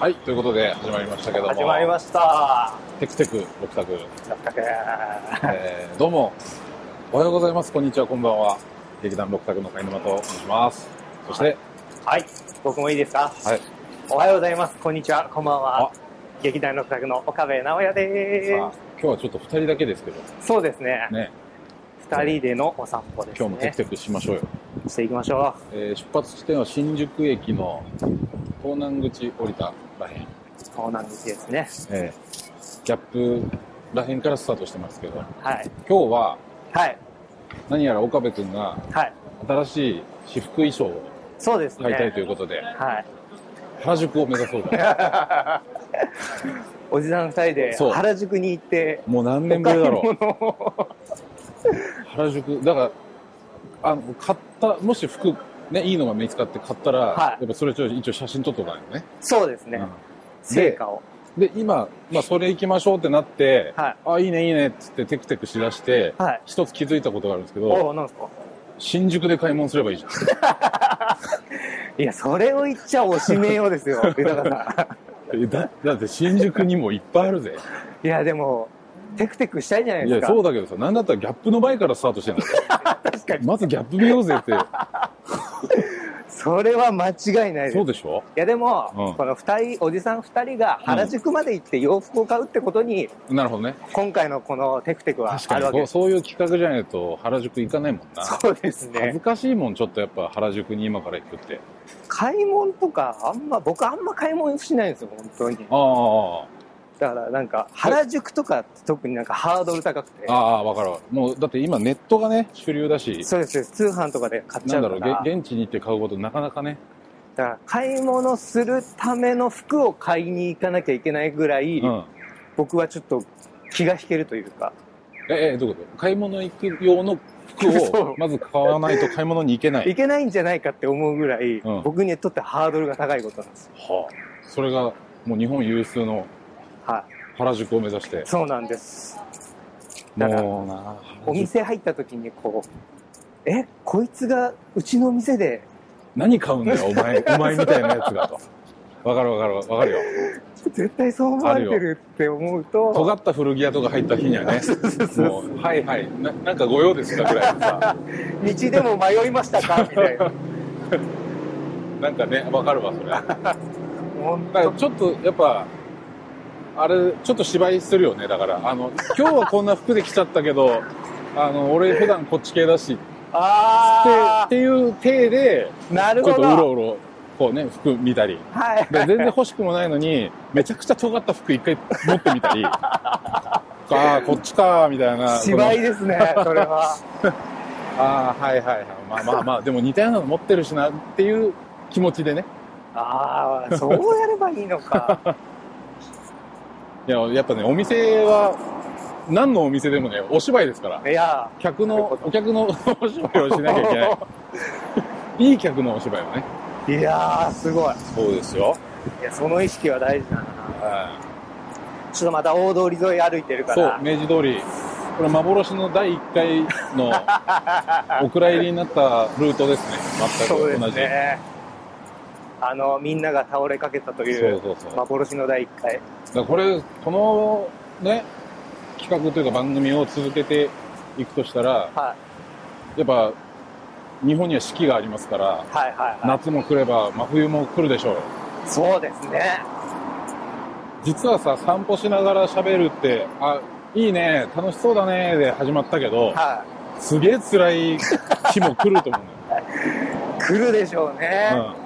はい、ということで始まりましたけども。始まりました。テクテク六択。やったけえー、どうも、おはようございます。こんにちは、こんばんは。劇団六択の貝沼と申します。そして、はい。僕もいいですか？はい。おはようございます。こんにちは。こんばんあは。劇団六角の岡部直也でさあ今日はちょっと二人だけですけど、す。そうですね。ね、二人でのお散歩ですね。今日もテクテクしましょうよ。していきましょえー出発地点は新宿駅の東南口降りたらへん。う。そうなんですね。えーギャップらへんからスタートしてますけど、はい。今日ははい。何やら岡部君がはい。新しい私服衣装をそうですね。買いたいということで、はい。原宿を目指そうと。おじさん二人でそう原宿に行って、もう何年ぶりだろう。お買い物を原宿だからあの買ったもし服ねいいのが見つかって買ったら、はいやっぱそれちょ一応写真撮っとかないとね、そうですね。成果を。で今、まあ、それ行きましょうってなって、はいあいいねいいねっつってテクテクしだして、はい。一つ気づいたことがあるんですけどおお、なんですか？新宿で買い物すればいいじゃん いや、それを言っちゃおしめようですよ、豊さん。えだだって新宿にもいっぱいあるぜいや、でも、テクテクしたいじゃないいやですか。そうだけどさなんだったらギャップの前からスタートしてんだよ 確かに。まずギャップ見ようぜって それは間違いないです。いそうでしょ？や、でも、うんこの二人、おじさん二人が原宿まで行って洋服を買うってことに、なるほどね今回のこのテクテクは確かにそうあるわけです。そういう企画じゃないと原宿行かないもんなそうです恥ずね。かしいもんちょっとやっぱ原宿に今から行くって買い物とか、あんま、僕あんま買い物しないんですよ、本当に。あだからなんか、原宿とか特になんかハードル高くて。あ、ああわかるわもうだって今ネットがね主流だし。そうです、通販とかで買っちなんだろう現地に行って買うことなかなかね。だから買い物するための服を買いに行かなきゃいけないぐらい、うん。僕はちょっと気が引けるというか、ええどういうこと？買い物行く用の服を まず買わないと買い物に行けない。いけないんじゃないかって思うぐらい、うん。僕にとってハードルが高いことなんですよ。はあ。それがもう日本有数のは原宿を目指して。い。そうなんです。だからお店入った時にこう、え、こいつがうちの店で、何買うんだよお前 お前みたいなやつがと。わかるわかるわかるよ。絶対そう思われてるって思うと、尖った古着屋とか入った日にはね。もうはいはい。ななんかご用ですかぐらいのさ 道でも迷いましたか？みたいな。なんかねわかるわそれちょっとやっぱあれちょっと芝居するよねだからあの今日はこんな服で来ちゃったけど あの俺普段こっち系だしってあっていう体でー、なるちょっほど。とうろうろこうね服見たりはい。で全然欲しくもないのにめちゃくちゃ尖った服一回持ってみたり ああこっちかみたいな芝居ですね、それは。ああはいはいはいまあまあまあでも似たようなの持ってるしなっていう気持ちでねああ、そうやればいいのか。いややっぱねお店は何のお店でもねお芝居ですから。いや、客のお客の お芝居をしなきゃいけない。いい客のお芝居をね。いやー、すごい。そうですよ、いや、その意識は大事だな。はちょっとまた大通り沿い歩いてるかそうら。明治通り。これ幻の第1回の お蔵入りになったルートですね。そうで全く同じ。すね。あの、みんなが倒れかけたといそう幻の第一回。らこれこのね企画というか番組を続けていくとしたらはやっぱ日本には四季がありますからい。はいはいは夏も来れば真冬も来るでしょうい。そうですね。実はさ散歩しながら喋るってあいいね楽しそうだねで始まったけどはすげえ辛い日も来ると思う。来るでしょうね。うん、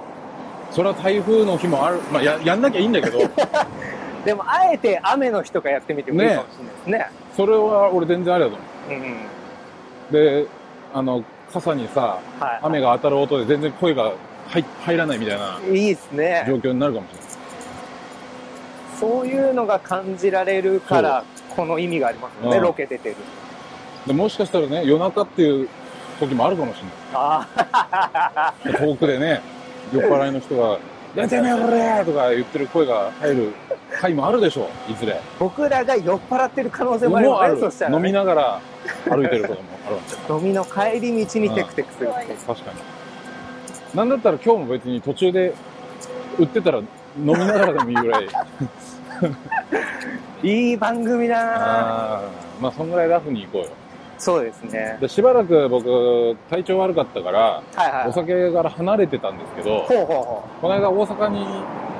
それは台風の日もある、まあ、ややんなきゃいいんだけど。でも、あえて雨の日とかやってみてもいいかもしれないですね。それは俺全然ありだと思う。んうん。うであの傘にさはい。雨が当たる音で全然声が入入らないみたいないいですね。状況になるかもしれない。そういうのが感じられるから、この意味がありますよね、うん。ロケ出てる。でもしかしたらね夜中っていう時もあるかもしれない。あ遠くでね、酔っ払いの人が、やてめえ俺とか言ってる声が入る回もあるでしょう、いずれ。僕らが酔っ払ってる可能性もあるもうあるよね、そした。ら、飲みね。ながら歩いてることもある。飲みの帰り道にテクテクするう。確かに。なんだったら今日も別に途中で売ってたら飲みながらでもいいぐらい。いい番組だなまあそんぐらいラフに行こうよ。そうですね。でしばらく僕、体調悪かったから、はいはい。お酒から離れてたんですけど、ほうほうほこの間大阪に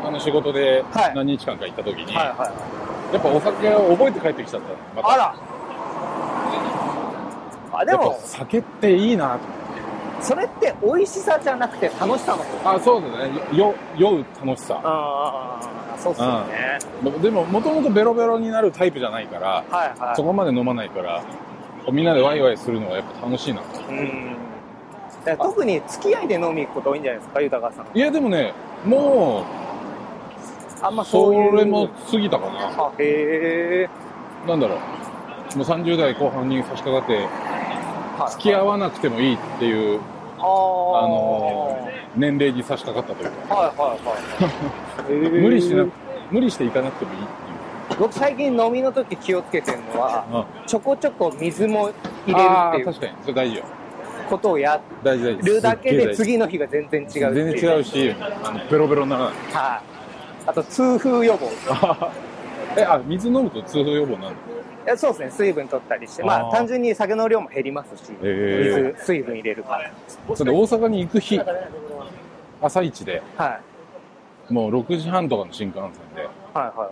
あの仕事ではい何日間か行った時に、う。はいはい。やっぱお酒を覚えて帰ってきちゃったのまたあらあ、でも、酒っていいなとそれって美味しさじゃなくて楽しさの方あそうだねよ酔う楽しさああ、そうっすよね。でももともとベロベロになるタイプじゃないから、はいはい。そこまで飲まないからみんなでワイワイするのがやっぱ楽しいなうん。だから特に付き合いで飲み行くこと多いんじゃないですか、豊さん。いやでもねもあんまうそういう。それも過ぎたかなあ、へえ。なんだろうもう30代後半に差し掛かってはい付き合わなくてもいいっていうあの年齢に差し掛かったというかはいはいはい。へー無理しな無理していかなくてもいいって僕最近飲みの時気をつけてるのは、あちょこちょこ水も入れるあっていうー確かに。それ大事よ。ことをやるだけで次の日が全然違う。全然違うしあのベロベロにな。らないはい。あと痛風予防。えあ水飲むと痛風予防になるいやそうですね、水分取ったりして、まあ単純に酒の量も減りますし、へ水、水分入れるから。のそれで大阪に行く日朝一ではい。もう6時半とかの新幹線ではいは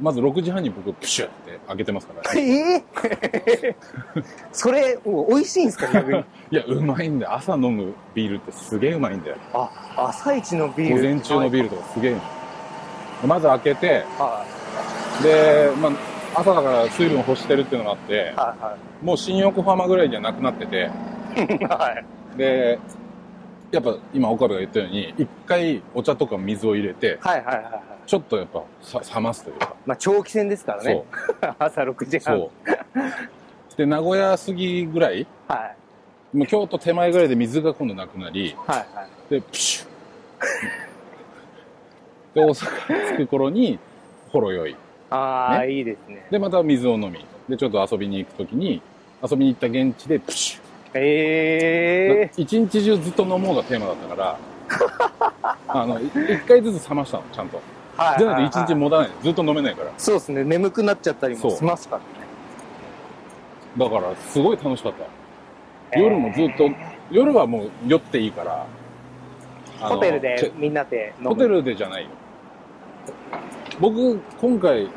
まず6時半に僕プシュって開けてますからねい。えー？それ、美味しいんですか、逆に？いやうまいんだよ朝飲むビールってすげえうまいんだよあ、朝一のビール。午前中のビールとかすげえうまいまず開けてはで、まあ、朝だから水分欲してるっていうのがあってい。はもう新横浜ぐらいじゃなくなってていはい。はい。でやっぱ今岡部が言ったように一回お茶とか水を入れてはいはいはいはい。ちょっとやっぱさ冷ますというかまあ長期戦ですからね。朝6時半。そうで名古屋過ぎぐらいはい。もう京都手前ぐらいで水が今度なくなりはいはい。でプシュッで大阪着く頃にほろ酔いああ、ねいいですね。でまた水を飲みでちょっと遊びに行く時に遊びに行った現地でプシュッええ一日中ずっと飲もうがテーマだったから あのい一回ずつ冷ましたのちゃんとー。はい。じゃないいと一日持たない。ずっと飲めないから。そうですね。眠くなっちゃったりもしますからね。だからすごい楽しかった。夜もずっと夜はもう酔っていいから。ホテルでみんなで飲む。ホテルでじゃないよ。僕今回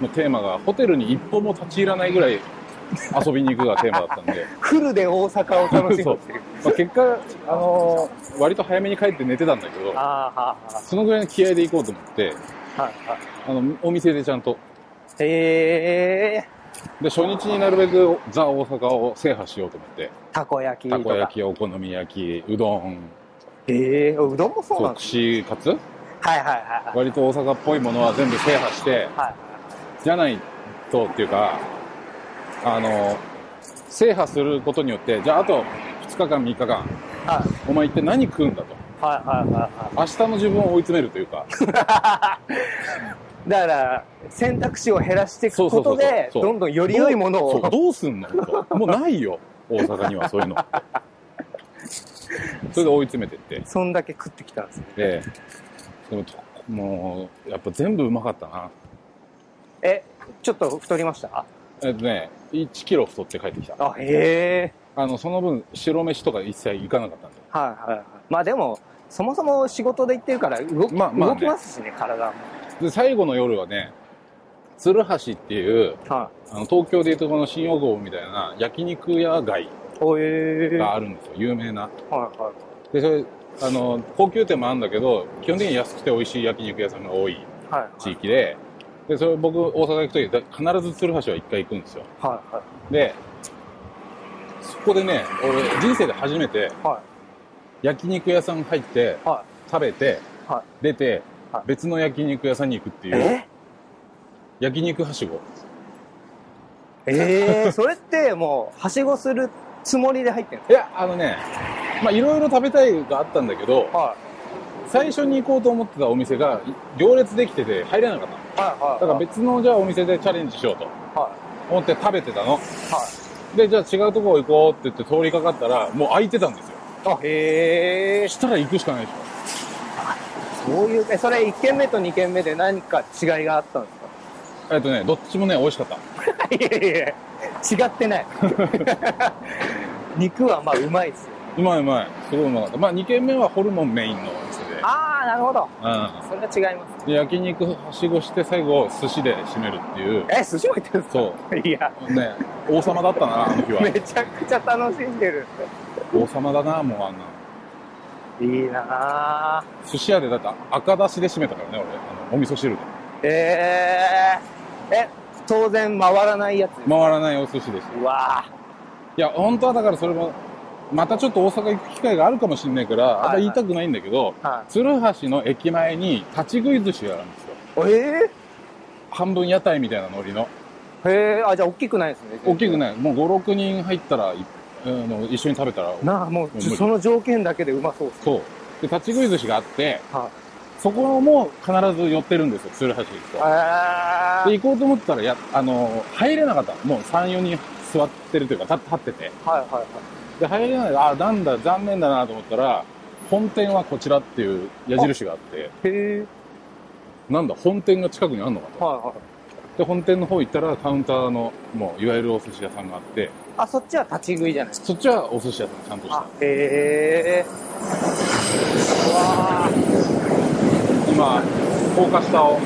のテーマがホテルに一歩も立ち入らないぐらい遊びに行くがテーマだったんで、フルで大阪を楽しむっていう。まあ、結果あの割と早めに帰って寝てたんだけどああ、はそのぐらいの気合で行こうと思ってあ、はいはい。あのお店でちゃんと。ええで初日になるべくザ大阪を制覇しようと思って。たこ焼きとか。たこ焼きお好み焼きうどん。ええうどんもそうなんです串カツ？はいはいはいはい。割と大阪っぽいものは全部制覇してはい。じゃないとっていうかあの制覇することによってじゃああと2日間3日間はい。お前一体何食うんだと。はいはいはいは明日の自分を追い詰めるというか。い。だから、選択肢を減らしていくことで、どんどんより良いものを。どうすんの？ともうないよ。大阪にはそういうの。それで追い詰めてって。そんだけ食ってきたんですね。ででもともうやっぱ全部うまかったな。え、ちょっと太りました？えっとね1キロ太って帰ってきたあ、へえ。あのその分白飯とか一切行かなかったんではいはいはい。まあでも、そもそも仕事で行ってるから動,、まあまあね動きますしね、体も。で最後の夜はね鶴橋っていうはあの東京でいうとこの新大久保みたいな焼肉屋街があるんですよ有名なはい。でそれあの高級店もあるんだけど基本的に安くて美味しい焼肉屋さんが多いはい。地域ででそれ僕大阪行く時だ必ず鶴橋は一回行くんですよはいはい。でそこでね俺人生で初めては焼肉屋さん入ってい。は食べてい。はい。出てはい別の焼肉屋さんに行くっていうえ？焼肉はしごえー、それってもう、はしごするつもりで入ってるんでいやあのねまあいろいろ食べたいがあったんだけどすは最初に行こうと思ってたお店が行列できてて入れなかったのい。はいはい。だから別のじゃあお店でチャレンジしようとは思って食べてたのい。はでじゃあ違うとこ行こうって言って通りかかったらもう空いてたんですよい。あ、へえそ。したら行くしかないでしょどういう、え、それ1軒目と2軒目で何か違いがあったんですか？えっとね、どっちもね、美味しかった。いやいや違ってない。肉はまあうまいですよ。うまいうまい。すごいうまかった。まあ、2軒目はホルモンメインの。ああ、なるほど。うん。それは違います。で焼肉はしごして最後寿司で締めるっていう。え、寿司も行ってるんですか？そいや、ね王様だったなあの日は。めちゃくちゃ楽しんでる。王様だなもうあんないいなぁ。寿司屋でだって赤だしで締めたからね俺。あのお味噌汁で。えー、え、当然回らないやつ回らないお寿司ですうわいや本当はだからそれもまたちょっと大阪行く機会があるかもしれないから、あんま言いたくないんだけどぁ。は鶴橋の駅前に立ち食い寿司があるんですよい。え半分屋台みたいなノリのー、へえ、あ、じゃあ大きくないですね。大きくい。ないもう56人入ったらいあの一緒に食べたらなあ、もうその条件だけでうまそうです。そうで立ち食い寿司があってはそこも必ず寄ってるんですよ鶴橋行くとい。えで行こうと思ったらやあの入れなかったもう34人座ってるというか立立っててはいはいはい。で入れないあなんだ残念だなと思ったら本店はこちらっていう矢印があってへえ。なんだ本店が近くにあるのかとはいはい。で本店の方行ったらカウンターのもういわゆるお寿司屋さんがあってあ、そっちは立ち食いじゃない。そっちはお寿司屋さんちゃんとしたあ、へえ。うわぁ。今高架下を、高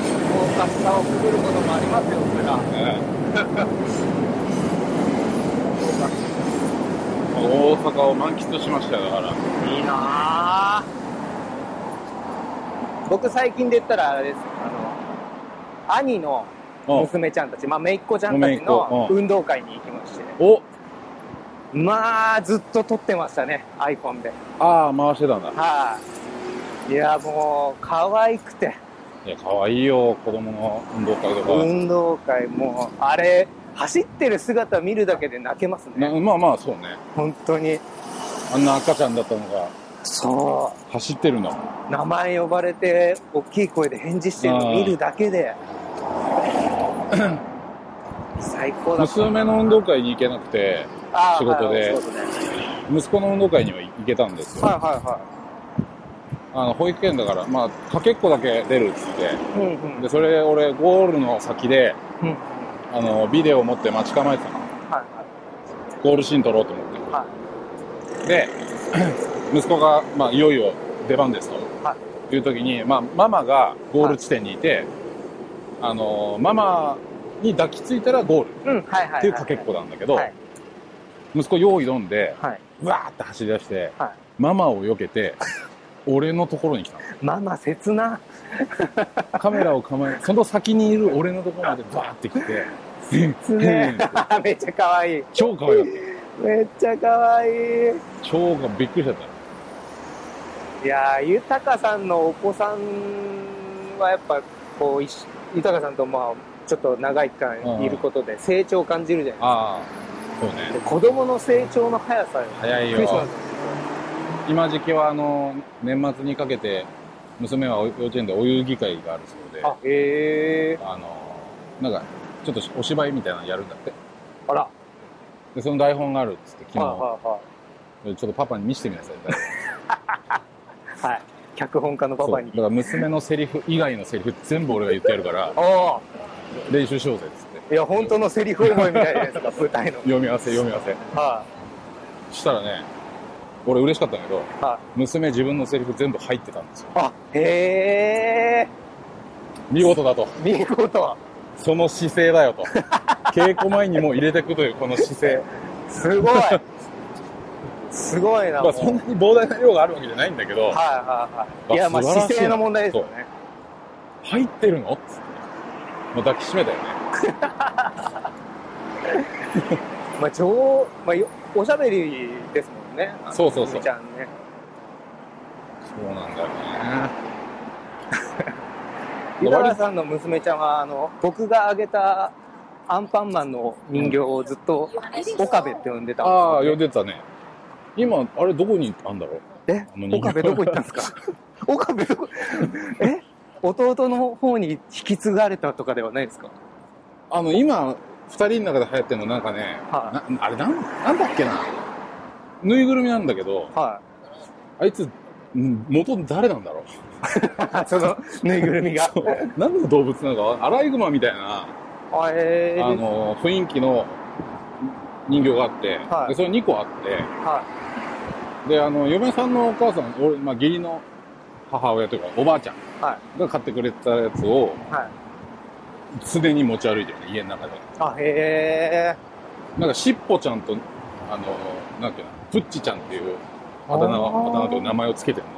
架下をくぐることもありますよ、それが。ね 大阪を満喫しましたよだから。いいなぁ。僕最近で言ったらあれです。よあの、兄のお娘ちゃんたち、まあ、姪っ子ちゃんたちのうん。運動会に行きまして、お。まあ、ずっと撮ってましたね、アイコンで。ああ回してたんだ。はい、いや、もう、可愛くて、いや可愛いよ子供の運動会とか、運動会もう、あれ、走ってる姿見るだけで泣けますなね。まあまあそうね本当に。あんな赤ちゃんだったのがそ走ってるのう。名前呼ばれて、大きい声で返事してるの見るだけで、最高だ。娘の運動会に行けなくて仕事ではいそうすね息子の運動会には行けたんですよはいはいはあの保育園だからまあかけっこだけ出るっつってい。うんうん。でそれ俺ゴールの先でうんうん。あのビデオを持って待ち構えてたのはいゴールシーン撮ろうと思ってはい。はい。で 息子が、まあ、いよいよ出番ですとはいいう時に、まあ、ママがゴール地点にいて、あのママに抱きついたらゴール。っていうかけっこなんだけど、はい。息子用意どんではい。わーって走り出して、はいママを避けて 俺のところに来たのママ切な。カメラを構えその先にいる俺のところまでバーって来て切ね。めっちゃ可愛い。超可愛かっめっちゃ可愛い。た超がびっくりしちゃったいやー、豊さんのお子さんはやっぱ、こう、豊さんとまあ、ちょっと長い期間いることで成長を感じるじゃないああそうねですか。で子供の成長の速さ早いよ今時期はあの年末にかけて娘は幼稚園でお遊戯会があるそうであ、へえあのなんかちょっとお芝居みたいなのやるんだってあら。でその台本があるっつって昨日、はいはいはい。ちょっとパパに見せてみなさい はい。脚本家のパパにだ。から娘のセリフ以外のセリフ全部俺が言ってやるから。練習しようぜっつっていや、本当のセリフ覚えみたいじゃないですか、舞台の。読み合わせ読み合わせはそしたらね俺嬉しかったんだけどい。はい。娘自分のセリフ全部入ってたんですよあ、へえ。見事だと見事。その姿勢だよと 稽古前にも入れてくというこの姿勢すごい。すごいな。まあそんなに膨大な量があるわけじゃないんだけどはいはいはい。いや、まあ姿勢の問題ですよね。入ってるの？っつってもう抱きしめたよね まあ、超、まあよ、おしゃべりですもんね。そうそうそう。みちゃんね。そうなんだよね。豊田さんの娘ちゃんは、あの、僕があげたアンパンマンの人形をずっと、岡部って呼んでたんですああよ、呼んでたね。今あれどこにあんだろう？え？岡部どこ行ったんですか？岡部どこ、え？弟の方に引き継がれたとかではないですか？あの今二人の中で流行ってるのなんかね、はなあれなんなんだっけな？ぬいぐるみなんだけどはあいつうん元誰なんだろう？そのぬいぐるみが。何の動物なのかアライグマみたいなあえー、あの雰囲気の人形があって、はいでそれ2個あってはであの嫁さんのお母さん俺、まあ、義理の母親というかおばあちゃんが買ってくれたやつをい。はい。常に持ち歩いてるね家の中であ、へえ。なんかしっぽちゃんとあのなんていうの？プッチちゃんっていうあだ名あーあだ名というか名前をつけてるの。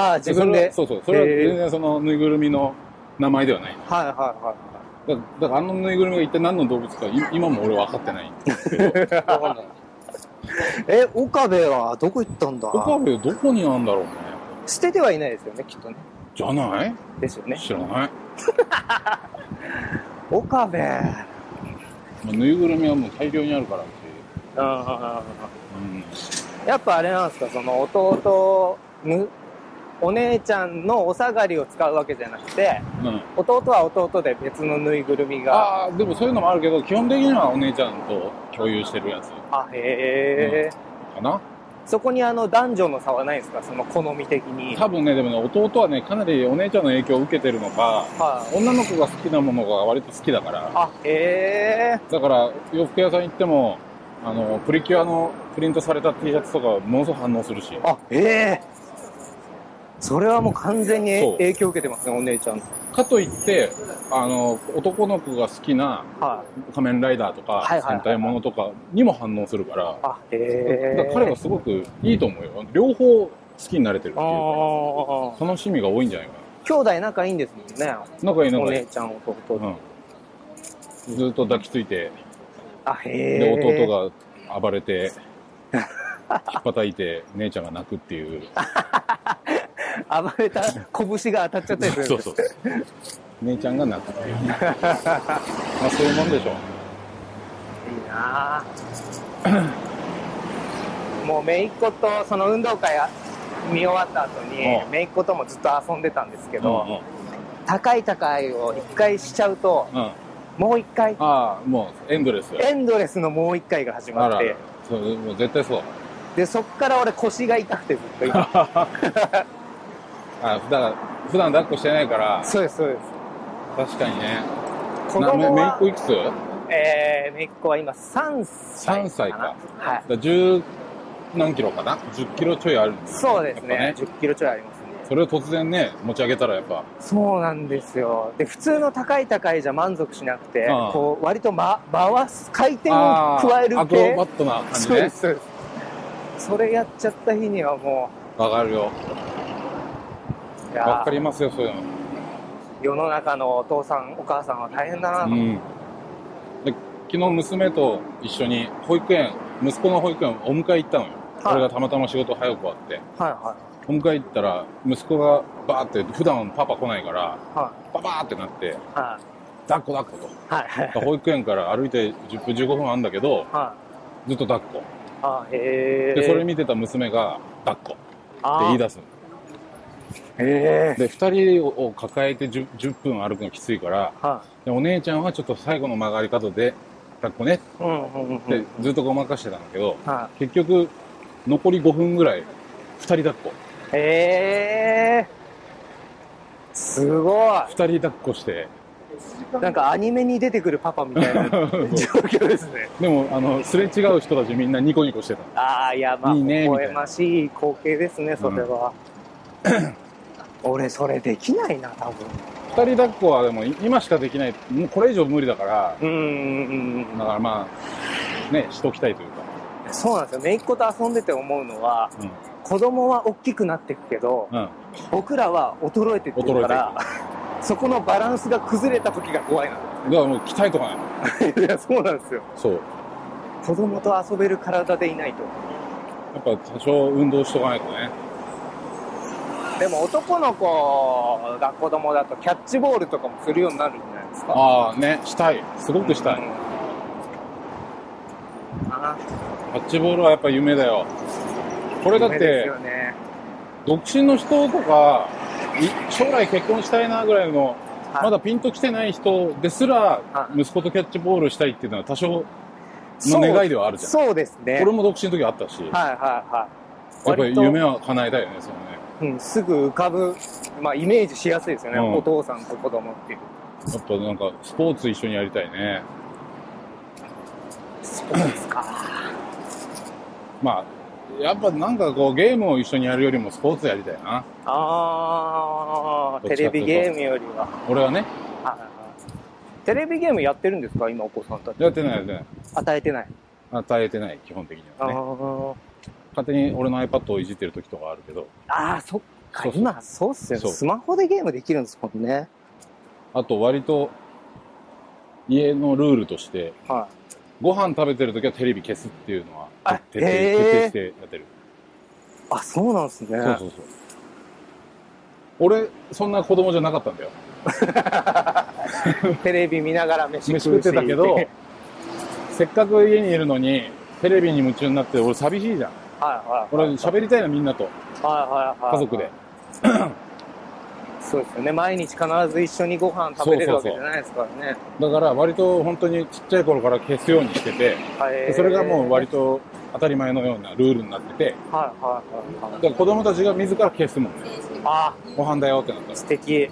ああ、自分で。そうそうそれは全然そのぬいぐるみの名前ではない。はいはいはだだからあのぬいぐるみが一体何の動物かい今も俺は分かってない。んですけどい。え、岡部はどこ行ったんだ？岡部どこにあるんだろうね。捨ててはいないですよね、きっとね。じゃない？ですよね。知らない？岡部。ぬいぐるみはもう大量にあるからっていう、やっぱあれなんですか、その弟、ぬ、お姉ちゃんのお下がりを使うわけじゃなくて、うんうん、弟は弟で別のぬいぐるみが。ああでもそういうのもあるけど基本的にはお姉ちゃんと共有してるやつあ、へえ、かな？そこにあの男女の差はないんですか？その好み的に。多分ねでもね弟はねかなりお姉ちゃんの影響を受けてるのかはい。女の子が好きなものが割と好きだからあ、へえ。だから洋服屋さん行ってもあのプリキュアのプリントされた T シャツとかものすごく反応するしあ、へえ。それはもう完全にそう影響受けてますね、お姉ちゃん。かといってあの男の子が好きなは仮面ライダーとかはいはいはい戦隊ものとかにも反応するからい。あ、へえ。だから彼はすごくいいと思うよ両方好きになれてるっていうかああ。楽しみが多いんじゃないか兄弟仲いいんですもんね。な仲いい仲いいお姉ちゃん、弟。うん、ずっと抱きついてあ、へえ。で弟が暴れて引っ叩いて姉ちゃんが泣くっていう。暴れた拳が当たっちゃったりするんですそうそう。姉ちゃんが泣くっていう。まあそういうもんでしょいいなぁ。もう姪っ子とその運動会見終わった後にうん。姪っ子ともずっと遊んでたんですけうんど、高い高いを一回しちゃうとうんうんもう一回。ああもうエンドレス。エンドレスのもう一回が始まって。そうもう絶対そう。でそっから俺腰が痛くてずっと今。あだから普段抱っこしてないから。そうですそうです。確かにね。子供はめいっ子いくつ？えー、姪っ子は今3歳3歳か。はい。ら10何キロかな？10キロちょいあるんですよそうですね。やっぱ10キロちょいあります。ねそれを突然ね持ち上げたらやっぱ。そうなんですよ。で普通の高い高いじゃ満足しなくてこう割と、ま、回す回転を加えるアクロ系バットな感じそうでねすそうです。それやっちゃった日にはもわかるよ。わかりますよそういうの。世の中のお父さんお母さんは大変だなと、うん。で昨日娘と一緒に保育園息子の保育園お迎え行ったのよ、はい。俺がたまたま仕事早く終わって。はいはお迎え行ったら息子がバーって普段パパ来ないからい。はパパーってなってい。は抱っこ抱っこいはい。と保育園から歩いて10分15分あるんだけどはい。ずっと抱っこ。あへえでそれ見てた娘が抱っこってあ言い出すの。へえで2人を抱えて 10, 10分歩くのきついからはでお姉ちゃんはちょっと最後の曲がり方で抱っこね。いうんうんうん。ずっとごまかしてたんだけどは結局残り5分ぐらい2人抱っこ。いへえすご2人抱っこして。いなんかアニメに出てくるパパみたいな 状況ですね。でもあのすれ違う人たちみんなニコニコしてた。ああいやまあいいね微笑ましい光景ですねそれは、俺それできないな多分。2人抱っこはでも今しかできない。もうこれ以上無理だから。うんうんうん。だからまあねしときたいというか。そうなんですよ。姪っ子と遊んでて思うのはうん子供は大きくなっていくけどうん。僕らは衰えてってるからそこのバランスが崩れた時が怖いなだからもう鍛えとかないの？いやそうなんですよ。そう。子供と遊べる体でいないと。やっぱ多少運動しとかないとね。でも男の子が子供だとキャッチボールとかもするようになるんじゃないですか？ああねしたい。すごくしたい、うん。あキャッチボールはやっぱ夢だよこれだってよね。独身の人とかい将来結婚したいなぐらいのはい。まだピンときてない人ですらはい。息子とキャッチボールしたいっていうのは多少の願いではあるじゃん。そうですね。俺も独身の時あったし、はいはいはい。やっぱり夢は叶えたいよねそのね。うん、すぐ浮かぶ、まあ、イメージしやすいですよね、うん。お父さんと子供っていう。やっぱなんかスポーツ一緒にやりたいね。スポーツか。まあ、やっぱなんかこうゲームを一緒にやるよりもスポーツやりたいな。あー、テレビゲームよりは。俺はね、テレビゲームやってるんですか？今お子さんたち。やってないやってない。与えてない。与えてない、基本的にあはね。ー勝手に俺の iPad をいじってる時とかあるけど、あー、そっか。そうそう今、そうっすよね。スマホでゲームできるんですもんね。あと割と家のルールとして、はご飯食べてる時はテレビ消すっていうのはあ徹底徹底してやってる。い。あ、そうなんですね。そうそうそう。俺、そんな子供じゃなかったんだよ。テレビ見ながら飯飯食ってたけど、せっかく家にいるのに、テレビに夢中になって、俺寂しいじゃん。はいはい。俺喋りたいのみんなと、はいはいはい。家族で。。そうですよね。毎日必ず一緒にご飯食べれるわけじゃないですからね。だから割と本当にちっちゃい頃から消すようにしてて、はいそれがもう割と当たり前のようなルールになってて、はいはいはいはい。だから子供たちが自ら消すもんね。あご飯だよってなった素敵。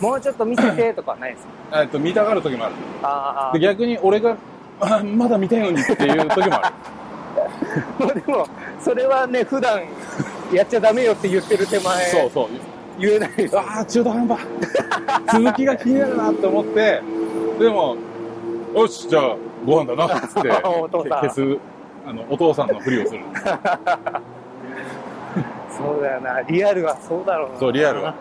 もうちょっと見せてとかないですか？ら。えっと、見たがる時もある。あで、逆に俺が、あまだ見たいのにっていう時もある。あ。もうでも、それはね、普段やっちゃダメよって言ってる手前、そうそう。言えないです。ああ、中途半端。続きが気になるなって思って、でも、よし、じゃあ、ご飯だな、つって、お父さん消す、あの、お父さんのふりをする。そうだよな。リアルはそうだろうな。そう、リアルは。やっ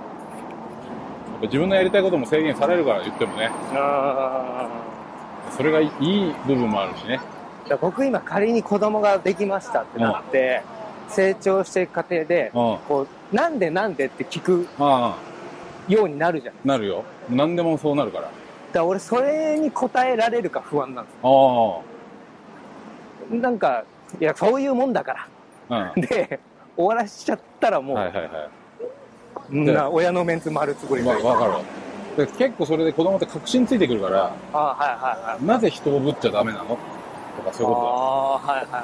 ぱ自分のやりたいことも制限されるから言ってもね、あそれがいい部分もあるしね。僕今仮に子供ができましたってなって、成長していく過程で、うん。あこう、なんでなんでって聞くあ、ようになるじゃん。だかなるよ。何でもそうなるから。ら俺それに答えられるか不安なんですあよ。なんか、いや、そういうもんだかあ、うん。ら。で、終わらしちゃったらもう、はいはいはい。みんな親のメンツ丸つぶりわ、で。わかるわ。で結構それで子供って確信ついてくるから、ああ、はいはいはい。なぜ人をぶっちゃダメなの？とかそういうこああー、はいはいはい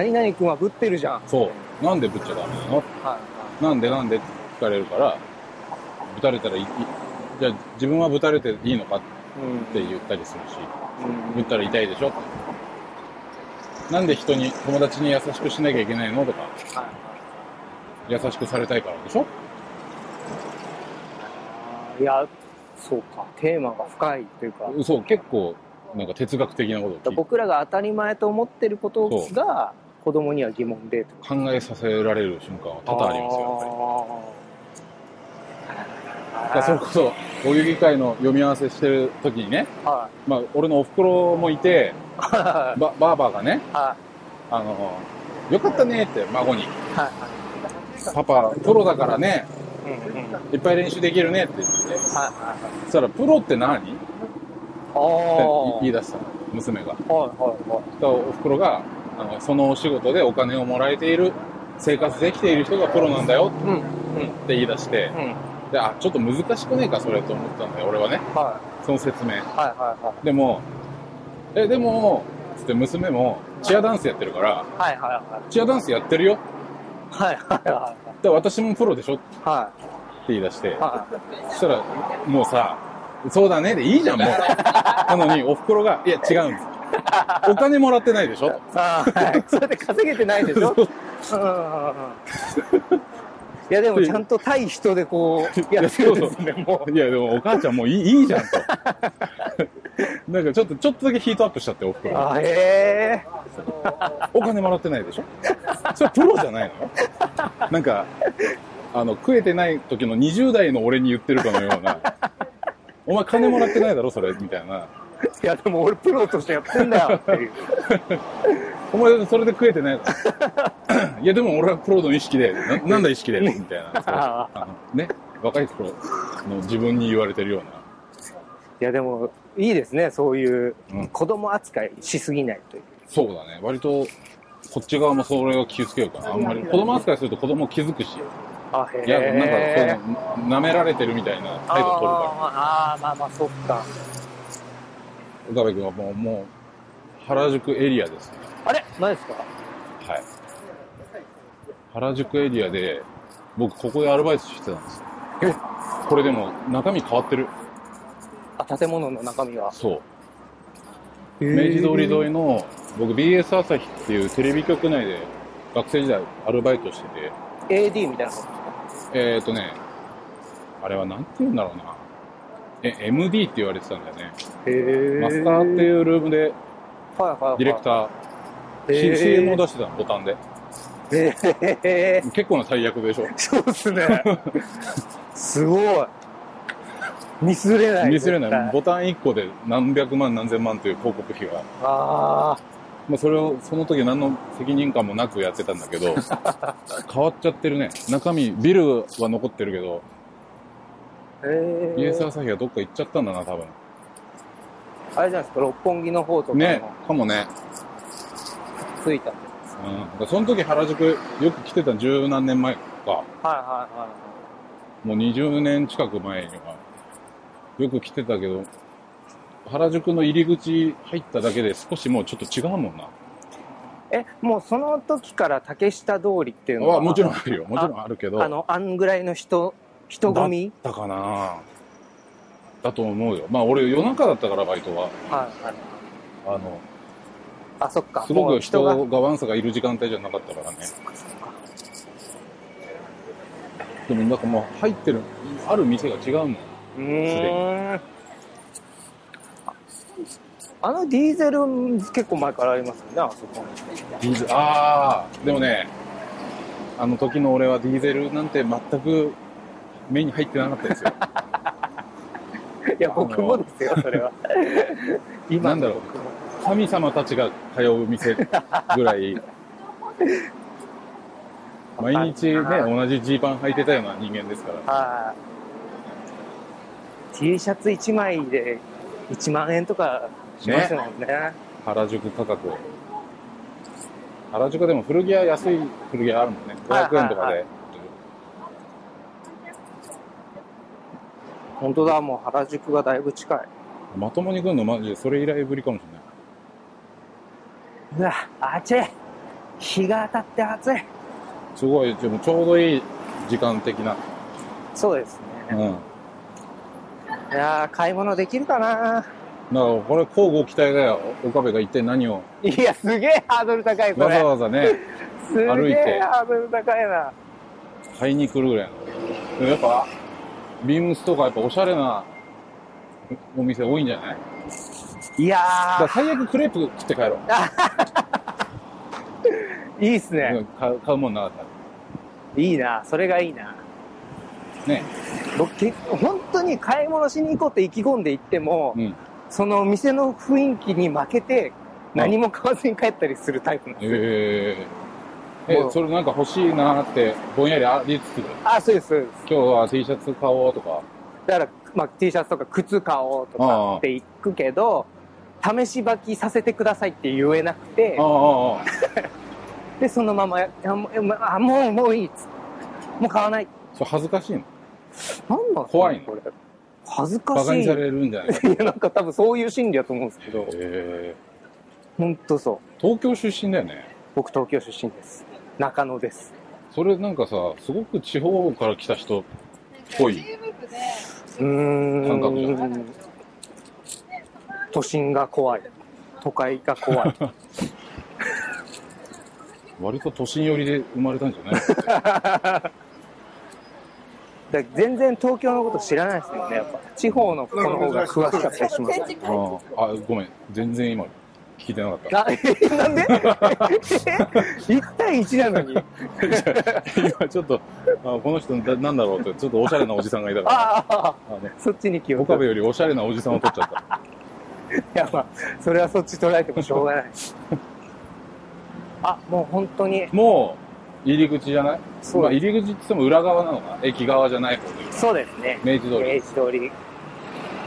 はい。何々君はぶってるじゃん。とだ。そう。なんでぶっちゃダメなの？はい。なんでなんでって聞かれるから、ぶたれたらいい、じゃあ自分はぶたれていいのかっうん。て言ったりするし、うん。ぶったら痛いでしょ？って。なんで人に、友達に優しくしなきゃいけないの？とか、はい。優しくされたいからでしょ？いや、そうか。テーマが深いというか、そう、結構、なんか哲学的なこと僕らが当たり前と思ってることが子供には疑問で。考えさせられる瞬間は多々ありますよ、やっぱり。それこそ、お遊戯会の読み合わせしてる時にね、はまあ、俺のお袋もいて、い。はい。ば、ばあばがね、はあの、よかったねって、孫に。い。はパパ、プロだからね、い。うんうん。はいいっぱい練習できるねって言って、はい。そしたら、プロって何？って。言い出したの、娘が。はいはいはい。そしたらお袋が、あの、そのお仕事でお金をもらえている、生活できている人がプロなんだよ。って言い出して、うん。で、あ、ちょっと難しくねえか、それと思ったんだよ、俺はね。はその説明。い。はいはいはい。でも、え、でも、つって娘も、チアダンスやってるから、はいはいはい。チアダンスやってるよ。はいはいはで、私もプロでしょ？ってい。は言い出してい。、はそしたら、もうさ、そうだねでいいじゃん、もう。なのに、お袋が、いや、違うんです。お金もらってないでしょ？い。ああ、はい。それで稼げてないでしょ？いやでもちゃんと対人でこう、やってるんですね、もう。いや、でもお母ちゃんもういい いいじゃんと。なんかちょっと、ちょっとだけヒートアップしちゃって、お袋が。あへえ。お金もらってないでしょ？それプロじゃないの？なんか、あの、食えてない時の20代の俺に言ってるかのような、お前金もらってないだろ、それ、みたいな。いやでも俺プロとしてやってんだよっていう。お前それで食えてないだろ。いや、でも俺はプロの意識で、ななんだ意識で、みたいな。ね、若い頃の自分に言われてるような。いやでもいいですね、そういううん子供扱いしすぎないという。そうだね。割と、こっち側もそれを気をつけようかな。あんまり、子供扱いすると子供気づくし、あへえ。いや、なんかそういうの、舐められてるみたいな態度を取るかあーあー、まあまあそっか。ら。岡部君はもう、もう、原宿エリアですね。あれ？何ですか？はい。原宿エリアで、僕ここでアルバイトしてたんですよ。え？これでも中身変わってる。あ、建物の中身が。そう。明治通り沿いの、僕 BS 朝日っていうテレビ局内で学生時代アルバイトしてて、AD みたいなことえっ、ー、とね、あれはなんて言うんだろうな。え、MD って言われてたんだよね。へーマスターっていうルームで。ディレクター、CM を出してたの、ボタンで。へえ。結構な最悪でしょ。そうっすね。すごい。ミスれない。ミスれない。ボタン1個で何百万何千万という広告費が。あまあ、それを、その時何の責任感もなくやってたんだけど、変わっちゃってるね。中身、ビルは残ってるけど、あ。へえ。BS 朝日がどっか行っちゃったんだな、多分。あれじゃないですか、六本木の方とかねも、かもね。ついたんで。うん。その時原宿よく来てた十何年前か。はいはいはい。もう20年近く前には、よく来てたけど、原宿の入り口入っただけで少しもうちょっと違うもんな。え、もうその時から竹下通りっていうのは、あもちろんあるよ。もちろんあるけど。あの、あんぐらいの人、人混み？だかなだと思うよ。まあ俺夜中だったからバイトは。はいはい。あの、あ、そっか。すごく。人がワンサがいる時間帯じゃなかったからね。でもなんかもう入ってる、ある店が違うもん。うーん。あのディーゼル結構前からありますよね、あそこディーゼル、ああ、でもね、あの時の俺はディーゼルなんて全く目に入ってなかったですよ。に。いや、僕もですよ、それは。今なんだろう神様たちが通う店ぐらい、毎日ね、同じジーパン履いてたような人間ですから。はい。T シャツ1枚で1万円とかしますもんね。原宿価格。原宿でも古着屋安い古着屋あるもんね。500円とかで。本当だ、もう原宿がだいぶ近い。まともに来るのマジでそれ以来ぶりかもしれない。うわ、暑い。日が当たって暑い。すごい、でもちょうどいい時間的な。そうですうん。ね。いやー、買い物できるかなだからこれ交互期待だよ。岡部が一体何をいや、すげえハードル高い、これ。わざわざね、すげえハードル高いな。買いに来るぐらいの。やっぱ、ビームスとかやっぱおしゃれなお店多いんじゃない？いやだからー、最悪クレープ食って帰ろう。いいっすね。買う買うもんなかったら。いいな、それがいいな。ね。僕、結構本当に買い物しに行こうって意気込んで行っても、うん。その店の雰囲気に負けて、何も買わずに帰ったりするタイプなんですよ。えええ、それなんか欲しいなってぼんやりありつつ、あ、そうです、そうです。今日は T シャツ買おうとか。だから、まあ、T シャツとか靴買おうとあかあって行くけど、試し履きさせてくださいって言えなくて。で、そのまま、あもうあもう、いいっつもう買わない。それ恥ずかしいの？なんなん怖いの？これ。恥ずかしい。バカにされるんじゃないか。いや、なんか多分そういう心理だと思うんですけど、えほんとそう。東京出身だよね。僕東京出身です。中野です。それなんかさ、すごく地方から来た人っぽい。うーん。感覚じゃな都心が怖い。都会が怖い。割と都心寄りで生まれたんじゃない？だ全然東京のこと知らないですもんね、やっぱ。地方の子の方が詳しかったりします。あごめん。全然今聞いてなかった。なんで ?1 対1なのに。今ちょっと、あこの人だなんだろうって、ちょっとおしゃれなおじさんがいたから、ああ、そっちに気を岡部よりおしゃれなおじさんを取っちゃった。いや、まあ、それはそっち捉えてもしょうがない。あ、もう本当に、もう、入り口じゃない？そうまあ、入り口って言っても裏側なのかな？駅側じゃない方でいうそうですね。明治通り。明治通り。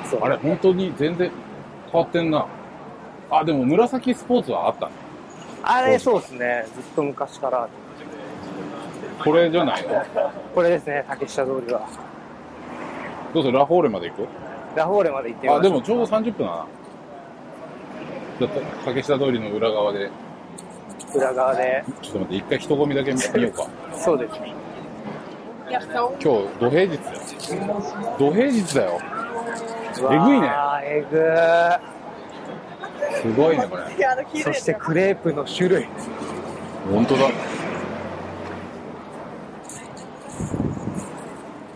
そう。あれ、本当に全然変わってんな。あ、でも紫スポーツはあったね。あれ、そうですね。ずっと昔から。これじゃないの？これですね、竹下通りは。どうするラフォーレまで行くラフォーレまで行ってあ、すでもちょうど30分だな。だ竹下通りの裏側で。裏側で。ちょっと待って、一回人混みだけ見ようか。そうですね。今日、土平日だよ。土平日だよ。えぐいねえすごいね、これ。ぐそしてクレープの種類。本当だ。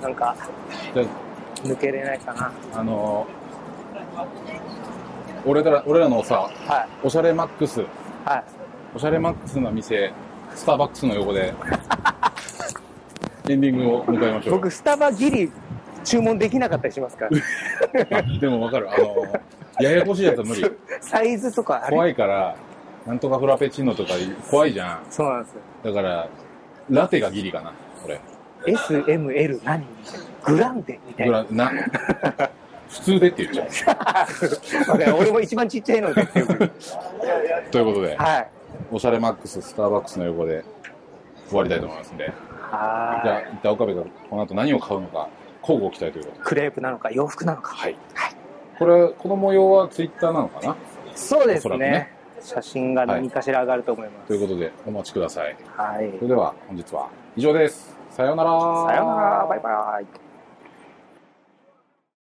なんか、じゃ抜けれないかな。あ、あのー俺ら、俺らのさ、はい。おしゃれマックス、はい。おしゃれマックスの店、スターバックスの横で、エンディングを迎えましょう。僕、スタバギリ注文できなかったりしますから。あでもわかる。あのーややこしいやつは無理。サイズとかあれ怖いから、なんとかフラペチーノとか怖いじゃん。そうなんですよ。だから、ラテがギリかな、俺。S、M、L 何？グランデみたいな。ぐらな、普通でって言っちゃ わかる俺も一番ちっちゃいのでっていう。う。ということで、はい。おしゃれマックス、スターバックスの横で終わりたいと思いますんで。はじゃあ、一旦岡部がこの後何を買うのか、交互期待ということで。い。クレープなのか洋服なのか。はい。これ、この模様はツイッターなのかな？そうですねね。写真が何かしら上がると思います。ということで、お待ちください。はい。それでは、本日は以上です。さようなら。さようなら。バイバイ。